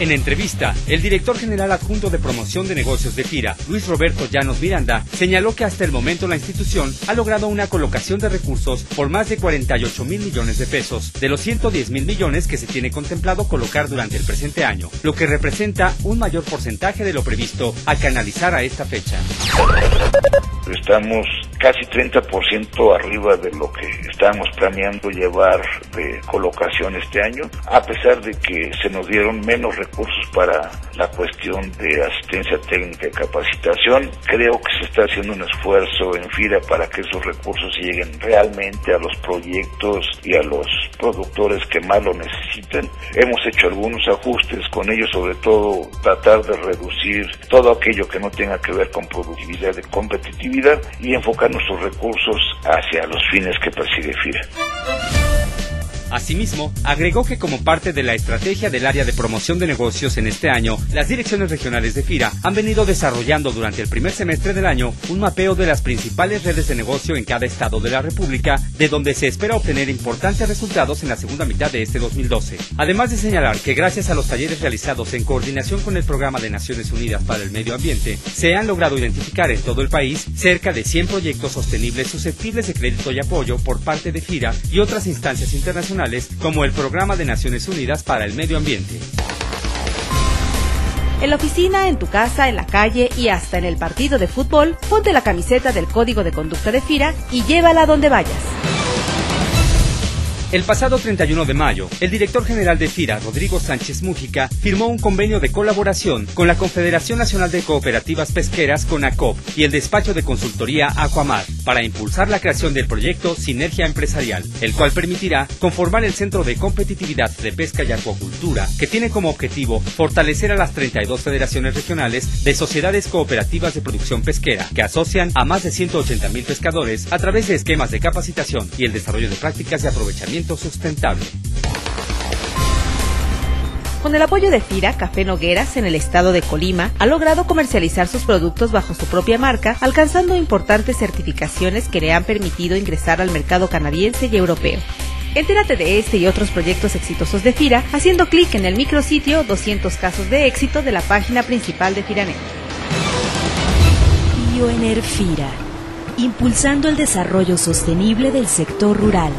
En entrevista, el director general adjunto de promoción de negocios de FIRA, Luis Roberto Llanos Miranda, señaló que hasta el momento la institución ha logrado una colocación de recursos por más de 48 mil millones de pesos, de los 110 mil millones que se tiene contemplado colocar durante el presente año, lo que representa un mayor porcentaje de lo previsto a canalizar a esta fecha. Estamos casi 30% arriba de lo que estábamos planeando llevar de colocación este año, a pesar de que se nos dieron menos recursos para la cuestión de asistencia técnica y capacitación. Creo que se está haciendo un esfuerzo en FIRA para que esos recursos lleguen realmente a los proyectos y a los productores que más lo necesitan. Hemos hecho algunos ajustes con ellos, sobre todo tratar de reducir todo aquello que no tenga que ver con productividad y competitividad y enfocar nuestros recursos hacia los fines que persigue FIRA. Asimismo, agregó que como parte de la estrategia del área de promoción de negocios en este año, las direcciones regionales de FIRA han venido desarrollando durante el primer semestre del año un mapeo de las principales redes de negocio en cada estado de la República, de donde se espera obtener importantes resultados en la segunda mitad de este 2012. Además de señalar que gracias a los talleres realizados en coordinación con el Programa de Naciones Unidas para el Medio Ambiente, se han logrado identificar en todo el país cerca de 100 proyectos sostenibles susceptibles de crédito y apoyo por parte de FIRA y otras instancias internacionales como el Programa de Naciones Unidas para el Medio Ambiente. En la oficina, en tu casa, en la calle y hasta en el partido de fútbol, ponte la camiseta del Código de Conducta de FIRA y llévala donde vayas. El pasado 31 de mayo, el director general de FIRA, Rodrigo Sánchez Mújica, firmó un convenio de colaboración con la Confederación Nacional de Cooperativas Pesqueras, CONACOP, y el despacho de consultoría Aquamar, para impulsar la creación del proyecto Sinergia Empresarial, el cual permitirá conformar el Centro de Competitividad de Pesca y Acuacultura, que tiene como objetivo fortalecer a las 32 federaciones regionales de sociedades cooperativas de producción pesquera, que asocian a más de 180 mil pescadores a través de esquemas de capacitación y el desarrollo de prácticas de aprovechamiento sustentable. Con el apoyo de FIRA, Café Nogueras en el estado de Colima ha logrado comercializar sus productos bajo su propia marca, alcanzando importantes certificaciones que le han permitido ingresar al mercado canadiense y europeo. Entérate de este y otros proyectos exitosos de FIRA haciendo clic en el micrositio 200 casos de éxito de la página principal de FIRANET. Bioenerfira, impulsando el desarrollo sostenible del sector rural.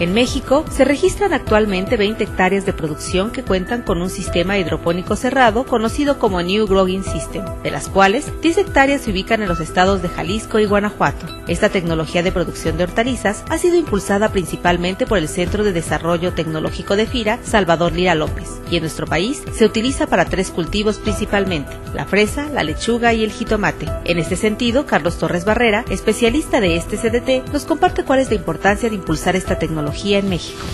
En México se registran actualmente 20 hectáreas de producción que cuentan con un sistema hidropónico cerrado conocido como New Growing System, de las cuales 10 hectáreas se ubican en los estados de Jalisco y Guanajuato. Esta tecnología de producción de hortalizas ha sido impulsada principalmente por el Centro de Desarrollo Tecnológico de FIRA, Salvador Lira López, y en nuestro país se utiliza para tres cultivos principalmente, la fresa, la lechuga y el jitomate. En este sentido, Carlos Torres Barrera, especialista de este CDT, nos comparte cuál es la importancia de impulsar esta tecnología en México.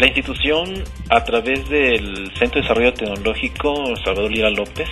La institución, a través del Centro de Desarrollo Tecnológico Salvador Lira López,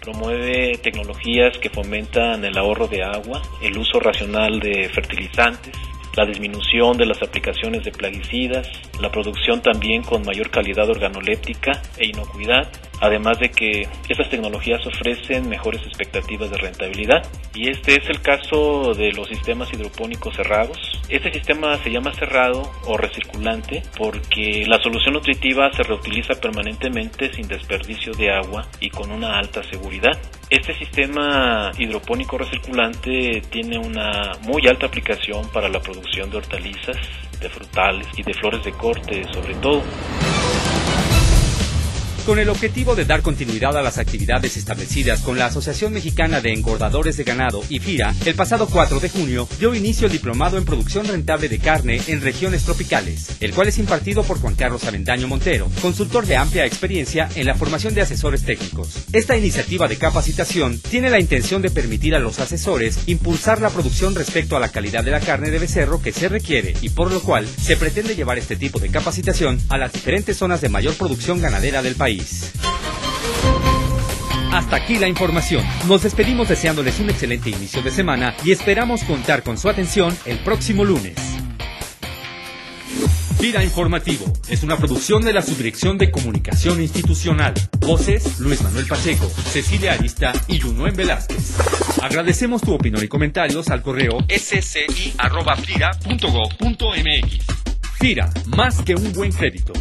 promueve tecnologías que fomentan el ahorro de agua, el uso racional de fertilizantes, la disminución de las aplicaciones de plaguicidas, la producción también con mayor calidad organoléptica e inocuidad, además de que estas tecnologías ofrecen mejores expectativas de rentabilidad. Y este es el caso de los sistemas hidropónicos cerrados. Este sistema se llama cerrado o recirculante porque la solución nutritiva se reutiliza permanentemente sin desperdicio de agua y con una alta seguridad. Este sistema hidropónico recirculante tiene una muy alta aplicación para la producción de hortalizas, de frutales y de flores de corte sobre todo. Con el objetivo de dar continuidad a las actividades establecidas con la Asociación Mexicana de Engordadores de Ganado y FIRA, el pasado 4 de junio dio inicio el diplomado en producción rentable de carne en regiones tropicales, el cual es impartido por Juan Carlos Avendaño Montero, consultor de amplia experiencia en la formación de asesores técnicos. Esta iniciativa de capacitación tiene la intención de permitir a los asesores impulsar la producción respecto a la calidad de la carne de becerro que se requiere y por lo cual se pretende llevar este tipo de capacitación a las diferentes zonas de mayor producción ganadera del país. Hasta aquí la información. Nos despedimos deseándoles un excelente inicio de semana y esperamos contar con su atención el próximo lunes. Gira Informativo es una producción de la Subdirección de Comunicación Institucional. Voces Luis Manuel Pacheco, Cecilia Arista y Junuen Velázquez. Agradecemos tu opinión y comentarios al correo sci.fira.gov.mx. FIRA, más que un buen crédito.